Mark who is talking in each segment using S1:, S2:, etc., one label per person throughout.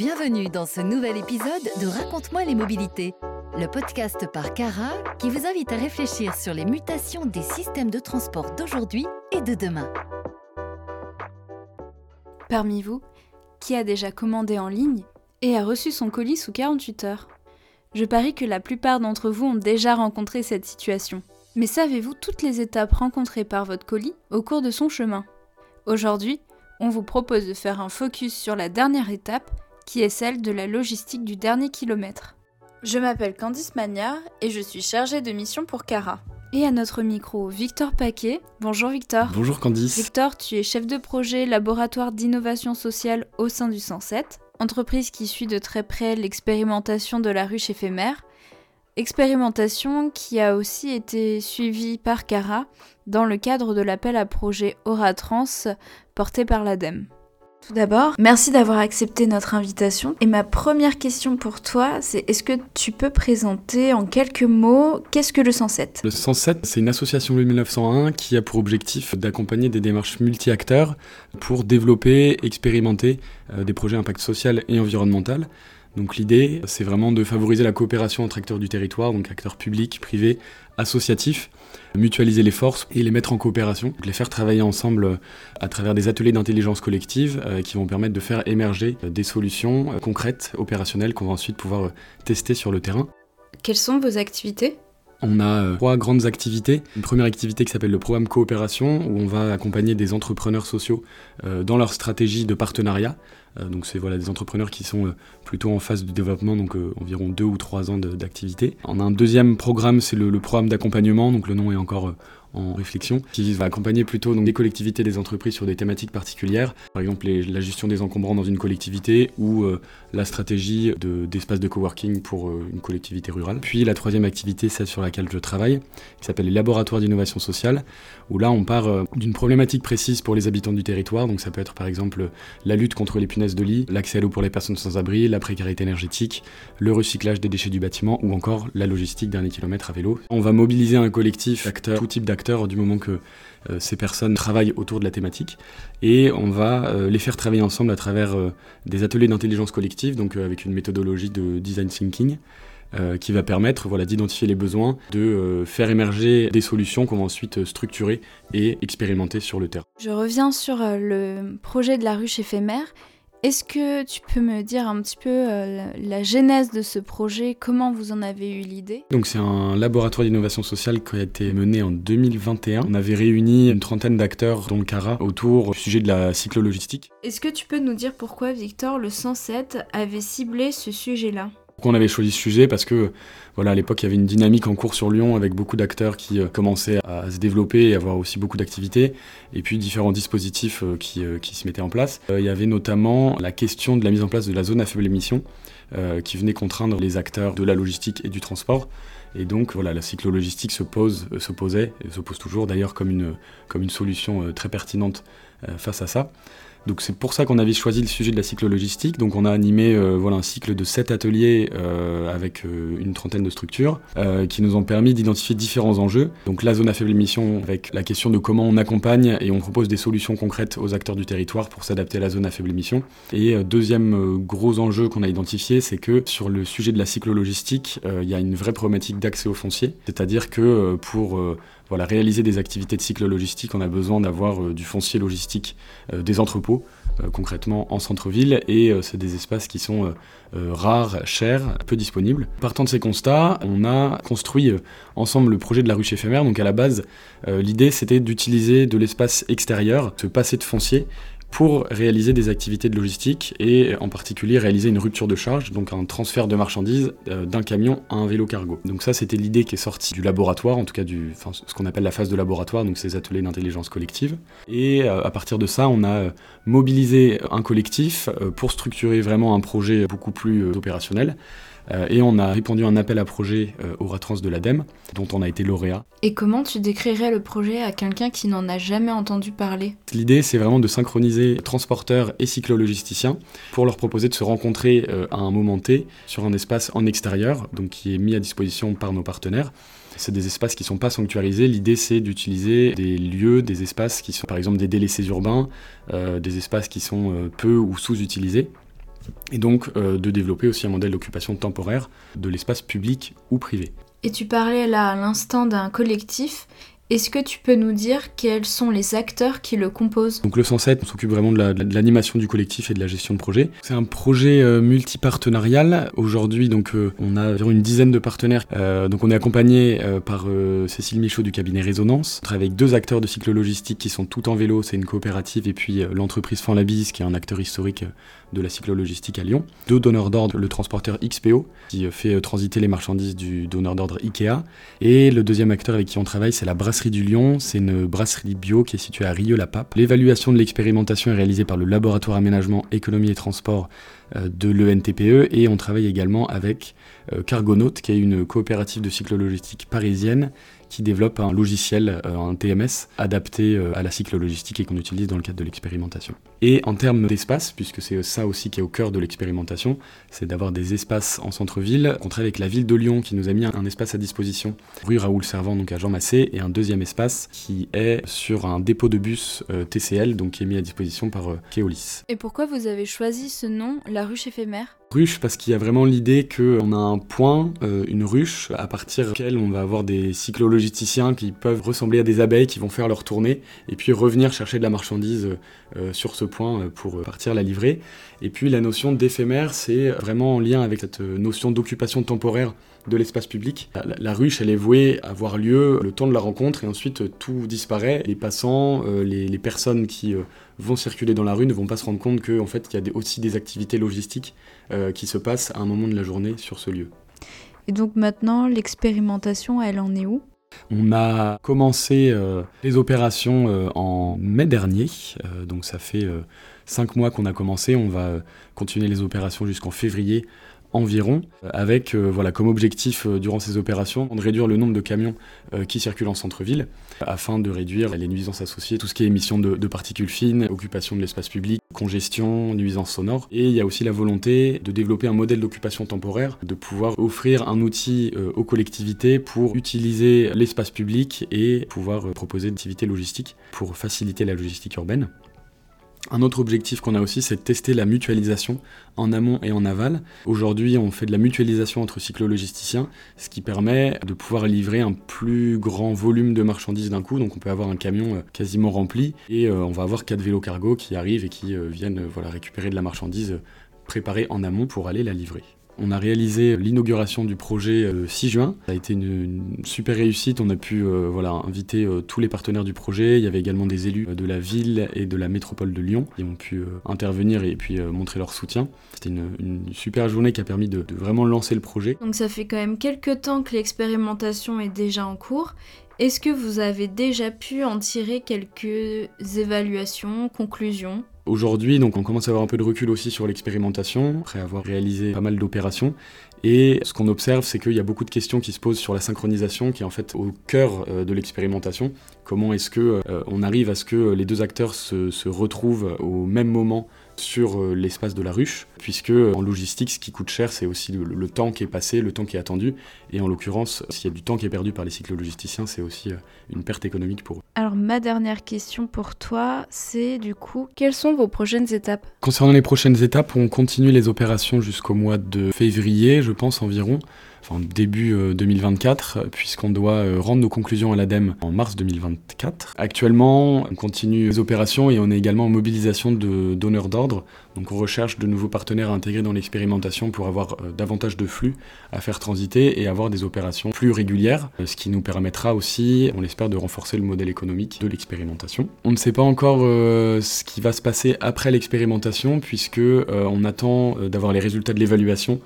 S1: Bienvenue dans ce nouvel épisode de Raconte-moi les mobilités, le podcast par Cara qui vous invite à réfléchir sur les mutations des systèmes de transport d'aujourd'hui et de demain.
S2: Parmi vous, qui a déjà commandé en ligne et a reçu son colis sous 48 heures? Je parie que la plupart d'entre vous ont déjà rencontré cette situation. Mais savez-vous toutes les étapes rencontrées par votre colis au cours de son chemin? Aujourd'hui, on vous propose de faire un focus sur la dernière étape, qui est celle de la logistique du dernier kilomètre. Je m'appelle Candice Magnard et je suis chargée de mission pour Cara. Et à notre micro, Victor Paquet. Bonjour Victor.
S3: Bonjour Candice.
S2: Victor, tu es chef de projet laboratoire d'innovation sociale au sein du 107, entreprise qui suit de très près l'expérimentation de la ruche éphémère, expérimentation qui a aussi été suivie par Cara dans le cadre de l'appel à projet Auratrans porté par l'ADEME. Tout d'abord, merci d'avoir accepté notre invitation. Et ma première question pour toi, c'est est-ce que tu peux présenter en quelques mots qu'est-ce que le 107
S3: Le 107, c'est une association de 1901 qui a pour objectif d'accompagner des démarches multi-acteurs pour développer, expérimenter euh, des projets impact social et environnemental. Donc l'idée, c'est vraiment de favoriser la coopération entre acteurs du territoire, donc acteurs publics, privés, associatifs, mutualiser les forces et les mettre en coopération, les faire travailler ensemble euh, à travers des ateliers d'intelligence collective euh, qui vont permettre de faire émerger euh, des solutions concrètes, opérationnelles, qu'on va ensuite pouvoir tester sur le terrain.
S2: Quelles sont vos activités?
S3: On a trois grandes activités. Une première activité qui s'appelle le programme coopération, où on va accompagner des entrepreneurs sociaux dans leur stratégie de partenariat. Donc c'est voilà, des entrepreneurs qui sont plutôt en phase de développement, donc environ deux ou trois ans d'activité. On a un deuxième programme, c'est le, programme d'accompagnement, donc le nom est encore en réflexion, qui va accompagner plutôt donc, des collectivités, des entreprises sur des thématiques particulières, par exemple la gestion des encombrants dans une collectivité ou euh, la stratégie d'espace de, coworking pour euh, une collectivité rurale. Puis la troisième activité, celle sur laquelle je travaille, qui s'appelle les laboratoires d'innovation sociale, où là on part euh, d'une problématique précise pour les habitants du territoire, donc ça peut être par exemple la lutte contre les de lit, l'accès à l'eau pour les personnes sans abri, la précarité énergétique, le recyclage des déchets du bâtiment ou encore la logistique dernier kilomètre à vélo. On va mobiliser un collectif d'acteurs, tout type d'acteurs du moment que euh, ces personnes travaillent autour de la thématique. Et on va euh, les faire travailler ensemble à travers euh, des ateliers d'intelligence collective, donc avec une méthodologie de design thinking. qui va permettre voilà, d'identifier les besoins, de faire émerger des solutions qu'on va ensuite structurer et expérimenter sur le terrain.
S2: Je reviens sur le projet de la ruche éphémère. Est-ce que tu peux me dire un petit peu euh, la, genèse de ce projet? Comment vous en avez eu l'idée?
S3: Donc c'est un laboratoire d'innovation sociale qui a été mené en 2021. On avait réuni une trentaine d'acteurs dont le CARA autour du sujet de la cyclologistique.
S2: Est-ce que tu peux nous dire pourquoi Victor le 107 avait ciblé ce sujet-là?
S3: Pourquoi on avait choisi ce sujet Parce que à l'époque, il y avait une dynamique en cours sur Lyon avec beaucoup d'acteurs qui euh, commençaient à se développer et avoir aussi beaucoup d'activités, et puis différents dispositifs euh, qui, euh, qui, se mettaient en place. il y avait notamment la question de la mise en place de la zone à faible émission, qui venait contraindre les acteurs de la logistique et du transport. Et donc voilà, la cyclologistique se pose, se posait, se pose toujours d'ailleurs comme une, comme une solution très pertinente face à ça. Donc c'est pour ça qu'on avait choisi le sujet de la cyclo-logistique. Donc on a animé euh, voilà, un cycle de 7 ateliers euh, avec euh, une trentaine de structures qui nous ont permis d'identifier différents enjeux. Donc la zone à faible émission avec la question de comment on accompagne et on propose des solutions concrètes aux acteurs du territoire pour s'adapter à la zone à faible émission. Et deuxième gros enjeu qu'on a identifié, c'est que sur le sujet de la cyclo-logistique, il y a une vraie problématique d'accès au foncier. C'est-à-dire que pour voilà, réaliser des activités de cycle logistique, on a besoin d'avoir euh, du foncier logistique, euh, des entrepôts, euh, concrètement en centre-ville, et c'est des espaces qui sont rares, chers, peu disponibles. Partant de ces constats, on a construit ensemble le projet de la ruche éphémère. Donc à la base, l'idée c'était d'utiliser de l'espace extérieur, se passer de foncier pour réaliser des activités de logistique et en particulier réaliser une rupture de charge, donc un transfert de marchandises euh, d'un camion à un vélo cargo. Donc ça c'était l'idée qui est sortie du laboratoire, en tout cas du, ce qu'on appelle la phase de laboratoire, donc ces ateliers d'intelligence collective. Et euh, à partir de ça, on a euh, mobilisé un collectif pour structurer vraiment un projet beaucoup plus opérationnel. Euh, et on a répondu à un appel à projet euh, au Ratrans de l'ADEME, dont on a été lauréat.
S2: Et comment tu décrirais le projet à quelqu'un qui n'en a jamais entendu parler?
S3: L'idée, c'est vraiment de synchroniser transporteurs et cyclologisticiens pour leur proposer de se rencontrer euh, à un moment T sur un espace en extérieur, donc qui est mis à disposition par nos partenaires. C'est des espaces qui ne sont pas sanctuarisés. L'idée, c'est d'utiliser des lieux, des espaces qui sont par exemple des délaissés urbains, des espaces qui sont peu ou sous-utilisés et donc de développer aussi un modèle d'occupation temporaire de l'espace public ou privé.
S2: Et tu parlais là à l'instant d'un collectif. Est-ce que tu peux nous dire quels sont les acteurs qui le composent?
S3: Donc le 107, on s'occupe vraiment de l'animation du collectif et de la gestion de projet. C'est un projet euh, multipartenarial. Aujourd'hui, donc euh, on a environ une dizaine de partenaires. Euh, donc on est accompagné par Cécile Michaud du cabinet Résonance. On travaille avec deux acteurs de cycle logistique qui sont tout en vélo, c'est une coopérative, et puis l'entreprise Fanlabis qui est un acteur historique de la cyclo-logistique à Lyon. Deux donneurs d'ordre, le transporteur XPO, qui fait transiter les marchandises du donneur d'ordre IKEA. Et le deuxième acteur avec qui on travaille, c'est la Brasserie du Lyon. C'est une brasserie bio qui est située à Rieux-la-Pape. L'évaluation de l'expérimentation est réalisée par le laboratoire aménagement, économie et transport euh, de l'ENTPE et on travaille également avec euh, Cargonaut, qui est une coopérative de cyclo-logistique parisienne qui développe un logiciel, euh, un TMS, adapté euh, à la cyclo-logistique et qu'on utilise dans le cadre de l'expérimentation. Et en termes d'espace, puisque c'est ça aussi qui est au cœur de l'expérimentation, c'est d'avoir des espaces en centre-ville. On travaille avec la ville de Lyon qui nous a mis un espace à disposition, rue Raoul Servant, donc à Jean Massé, et un deuxième espace qui est sur un dépôt de bus euh, TCL, donc qui est mis à disposition par Keolis.
S2: Et pourquoi vous avez choisi ce nom, la ruche éphémère?
S3: Ruche parce qu'il y a vraiment l'idée qu'on a un point, euh, une ruche, à partir de laquelle on va avoir des cyclologisticiens qui peuvent ressembler à des abeilles qui vont faire leur tournée et puis revenir chercher de la marchandise euh, sur ce point euh, pour partir la livrer. Et puis la notion d'éphémère, c'est vraiment en lien avec cette notion d'occupation temporaire de l'espace public. La, ruche, elle est vouée à avoir lieu le temps de la rencontre et ensuite tout disparaît. Les passants, les, les personnes qui vont circuler dans la rue ne vont pas se rendre compte qu'en en fait, il y a aussi des activités logistiques euh, qui se passent à un moment de la journée sur ce lieu.
S2: Et donc maintenant, l'expérimentation, elle en est où?
S3: On a commencé euh, les opérations euh, en mai dernier, donc ça fait cinq mois qu'on a commencé. On va continuer les opérations jusqu'en février environ, avec voilà, comme objectif durant ces opérations de réduire le nombre de camions qui circulent en centre-ville, afin de réduire les nuisances associées, tout ce qui est émission de particules fines, occupation de l'espace public, congestion, nuisances sonores. Et il y a aussi la volonté de développer un modèle d'occupation temporaire, de pouvoir offrir un outil euh, aux collectivités pour utiliser l'espace public et pouvoir euh, proposer des activités logistiques pour faciliter la logistique urbaine. Un autre objectif qu'on a aussi, c'est de tester la mutualisation en amont et en aval. Aujourd'hui, on fait de la mutualisation entre cyclologisticiens, ce qui permet de pouvoir livrer un plus grand volume de marchandises d'un coup. Donc on peut avoir un camion euh, quasiment rempli et euh, on va avoir quatre vélos cargo qui arrivent et qui euh, viennent voilà, récupérer de la marchandise préparée en amont pour aller la livrer. On a réalisé l'inauguration du projet le 6 juin. Ça a été une, super réussite. On a pu euh, voilà, inviter euh, tous les partenaires du projet. Il y avait également des élus de la ville et de la métropole de Lyon qui ont pu euh, intervenir et puis montrer leur soutien. C'était une, super journée qui a permis de, de vraiment lancer le projet.
S2: Donc ça fait quand même quelques temps que l'expérimentation est déjà en cours. Est-ce que vous avez déjà pu en tirer quelques évaluations, conclusions?
S3: Aujourd'hui, donc on commence à avoir un peu de recul aussi sur l'expérimentation, après avoir réalisé pas mal d'opérations. Et ce qu'on observe, c'est qu'il y a beaucoup de questions qui se posent sur la synchronisation, qui est en fait au cœur euh, de l'expérimentation. Comment est-ce que euh, on arrive à ce que les deux acteurs se, se retrouvent au même moment sur euh, l'espace de la ruche, puisque en logistique, ce qui coûte cher, c'est aussi le, temps qui est passé, le temps qui est attendu, et en l'occurrence, s'il y a du temps qui est perdu par les cyclologisticiens, c'est aussi euh, une perte économique pour eux.
S2: Alors ma dernière question pour toi, c'est du coup, quelles sont vos prochaines étapes?
S3: Concernant les prochaines étapes, on continue les opérations jusqu'au mois de février, je pense environ enfin début 2024, euh, puisqu'on doit euh, rendre nos conclusions à l'ADEME en mars 2024. Actuellement, on continue les opérations et on est également en mobilisation de donneurs d'ordre. Donc on recherche de nouveaux partenaires à intégrer dans l'expérimentation pour avoir euh, davantage de flux à faire transiter et avoir des opérations plus régulières, ce qui nous permettra aussi, on l'espère, de renforcer le modèle économique de l'expérimentation. On ne sait pas encore ce qui va se passer après l'expérimentation, puisque on attend d'avoir les résultats de l'évaluation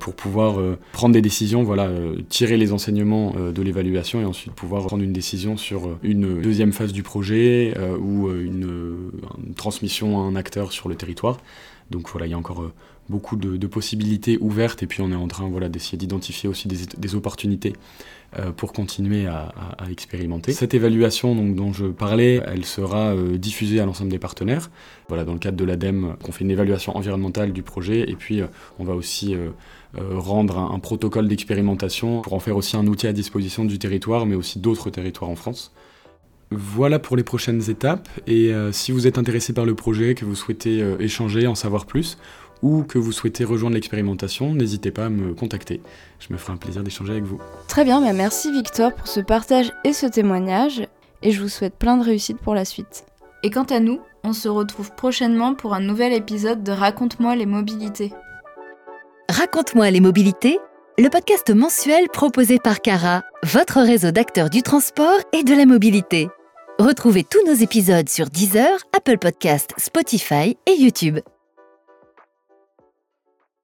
S3: pour pouvoir prendre des décisions voilà, euh, tirer les enseignements euh, de l'évaluation et ensuite pouvoir prendre une décision sur euh, une deuxième phase du projet ou une, transmission à un acteur sur le territoire. Donc voilà, il y a encore beaucoup de, possibilités ouvertes et puis on est en train voilà, d'essayer d'identifier aussi des, opportunités pour continuer à, expérimenter. Cette évaluation donc, dont je parlais, elle sera diffusée à l'ensemble des partenaires. Voilà, dans le cadre de l'ADEME, on fait une évaluation environnementale du projet et puis on va aussi euh, rendre un, protocole d'expérimentation pour en faire aussi un outil à disposition du territoire, mais aussi d'autres territoires en France. Voilà pour les prochaines étapes. Et euh, si vous êtes intéressé par le projet, que vous souhaitez euh, échanger, en savoir plus, ou que vous souhaitez rejoindre l'expérimentation, n'hésitez pas à me contacter. Je me ferai un plaisir d'échanger avec vous.
S2: Très bien, mais merci Victor pour ce partage et ce témoignage, et je vous souhaite plein de réussite pour la suite. Et quant à nous, on se retrouve prochainement pour un nouvel épisode de Raconte-moi les mobilités.
S1: Raconte-moi les mobilités, le podcast mensuel proposé par Cara, votre réseau d'acteurs du transport et de la mobilité. Retrouvez tous nos épisodes sur Deezer, Apple Podcasts, Spotify et YouTube.